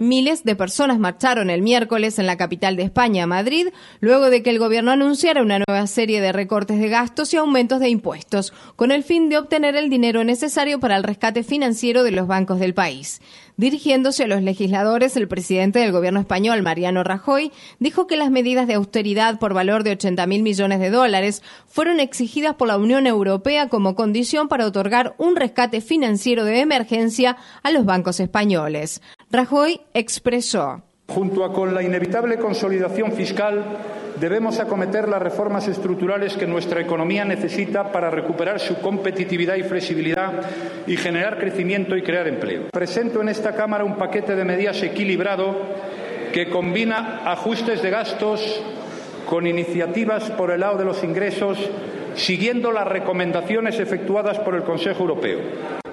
Miles de personas marcharon el miércoles en la capital de España, Madrid, luego de que el gobierno anunciara una nueva serie de recortes de gastos y aumentos de impuestos, con el fin de obtener el dinero necesario para el rescate financiero de los bancos del país. Dirigiéndose a los legisladores, el presidente del gobierno español, Mariano Rajoy, dijo que las medidas de austeridad por valor de 80 mil millones de dólares fueron exigidas por la Unión Europea como condición para otorgar un rescate financiero de emergencia a los bancos españoles. Rajoy expresó. Junto a con la inevitable consolidación fiscal, debemos acometer las reformas estructurales que nuestra economía necesita para recuperar su competitividad y flexibilidad y generar crecimiento y crear empleo. Presento en esta Cámara un paquete de medidas equilibrado que combina ajustes de gastos con iniciativas por el lado de los ingresos, siguiendo las recomendaciones efectuadas por el Consejo Europeo.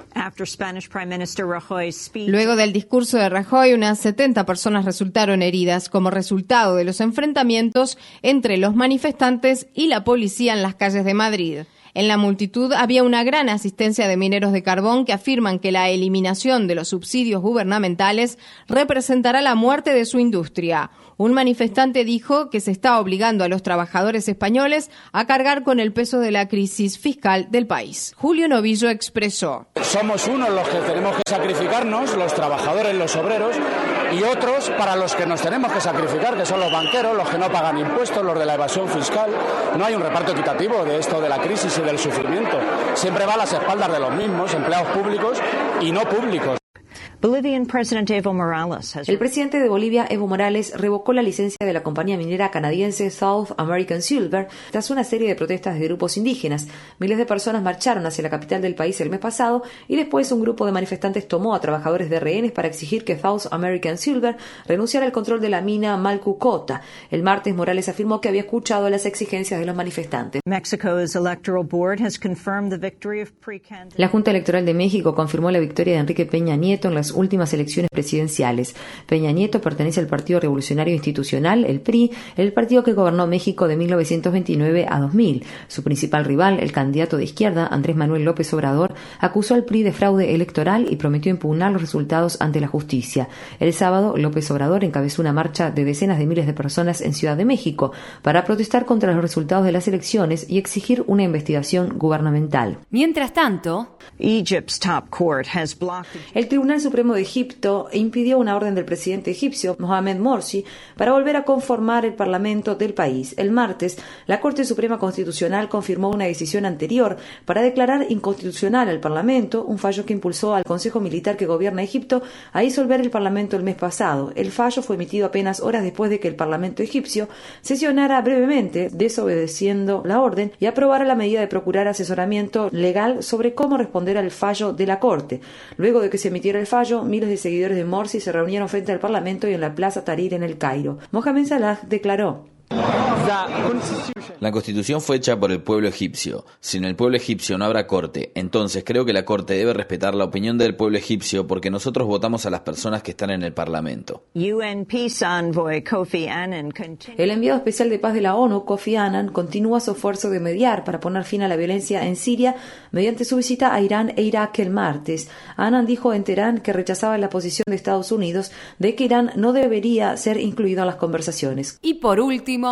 Luego del discurso de Rajoy, unas 70 personas resultaron heridas como resultado de los enfrentamientos entre los manifestantes y la policía en las calles de Madrid. En la multitud había una gran asistencia de mineros de carbón que afirman que la eliminación de los subsidios gubernamentales representará la muerte de su industria. Un manifestante dijo que se está obligando a los trabajadores españoles a cargar con el peso de la crisis fiscal del país. Julio Novillo expresó. Somos unos los que tenemos que sacrificarnos, los trabajadores, los obreros, y otros para los que nos tenemos que sacrificar, que son los banqueros, los que no pagan impuestos, los de la evasión fiscal. No hay un reparto equitativo de esto de la crisis y del sufrimiento. Siempre va a las espaldas de los mismos, empleados públicos y no públicos. El presidente de Bolivia, Evo Morales, revocó la licencia de la compañía minera canadiense South American Silver tras una serie de protestas de grupos indígenas. Miles de personas marcharon hacia la capital del país el mes pasado y después un grupo de manifestantes tomó a trabajadores de rehenes para exigir que South American Silver renunciara al control de la mina Malcucota. El martes, Morales afirmó que había escuchado las exigencias de los manifestantes. La Junta Electoral de México confirmó la victoria de Enrique Peña Nieto en las últimas elecciones presidenciales. Peña Nieto pertenece al Partido Revolucionario Institucional, el PRI, el partido que gobernó México de 1929 a 2000. Su principal rival, el candidato de izquierda, Andrés Manuel López Obrador, acusó al PRI de fraude electoral y prometió impugnar los resultados ante la justicia. El sábado, López Obrador encabezó una marcha de decenas de miles de personas en Ciudad de México para protestar contra los resultados de las elecciones y exigir una investigación gubernamental. Mientras tanto, el Tribunal Supremo de Egipto impidió una orden del presidente egipcio Mohamed Morsi para volver a conformar el Parlamento del país. El martes, la Corte Suprema Constitucional confirmó una decisión anterior para declarar inconstitucional al Parlamento, un fallo que impulsó al Consejo Militar que gobierna Egipto a disolver el Parlamento el mes pasado. El fallo fue emitido apenas horas después de que el Parlamento egipcio sesionara brevemente, desobedeciendo la orden, y aprobara la medida de procurar asesoramiento legal sobre cómo responder al fallo de la Corte. Luego de que se emitiera el fallo, miles de seguidores de Morsi se reunieron frente al Parlamento y en la Plaza Tahrir en el Cairo. Mohamed Salah declaró la constitución fue hecha por el pueblo egipcio. Sin el pueblo egipcio no habrá corte. Entonces creo que la corte debe respetar la opinión del pueblo egipcio porque nosotros votamos a las personas que están en el parlamento. El enviado especial de paz de la ONU, Kofi Annan, continúa su esfuerzo de mediar para poner fin a la violencia en Siria mediante su visita a Irán e Irak el martes. Annan dijo en Teherán que rechazaba la posición de Estados Unidos de que Irán no debería ser incluido en las conversaciones. Y por último,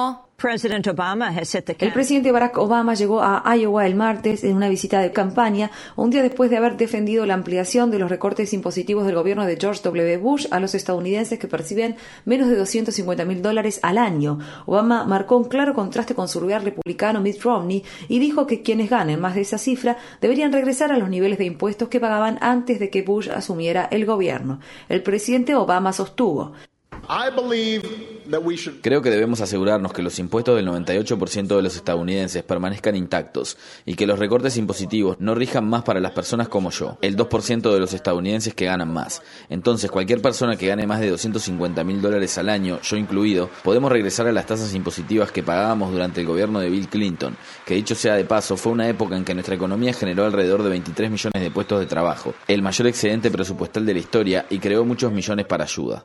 el presidente Barack Obama llegó a Iowa el martes en una visita de campaña, un día después de haber defendido la ampliación de los recortes impositivos del gobierno de George W. Bush a los estadounidenses que perciben menos de 250 mil dólares al año. Obama marcó un claro contraste con su rival republicano Mitt Romney y dijo que quienes ganen más de esa cifra deberían regresar a los niveles de impuestos que pagaban antes de que Bush asumiera el gobierno. El presidente Obama sostuvo Creo que debemos asegurarnos que los impuestos del 98% de los estadounidenses permanezcan intactos y que los recortes impositivos no rijan más para las personas como yo, el 2% de los estadounidenses que ganan más. Entonces, cualquier persona que gane más de 250 mil dólares al año, yo incluido, podemos regresar a las tasas impositivas que pagábamos durante el gobierno de Bill Clinton, que dicho sea de paso, fue una época en que nuestra economía generó alrededor de 23 millones de puestos de trabajo, el mayor excedente presupuestal de la historia y creó muchos millones para ayuda.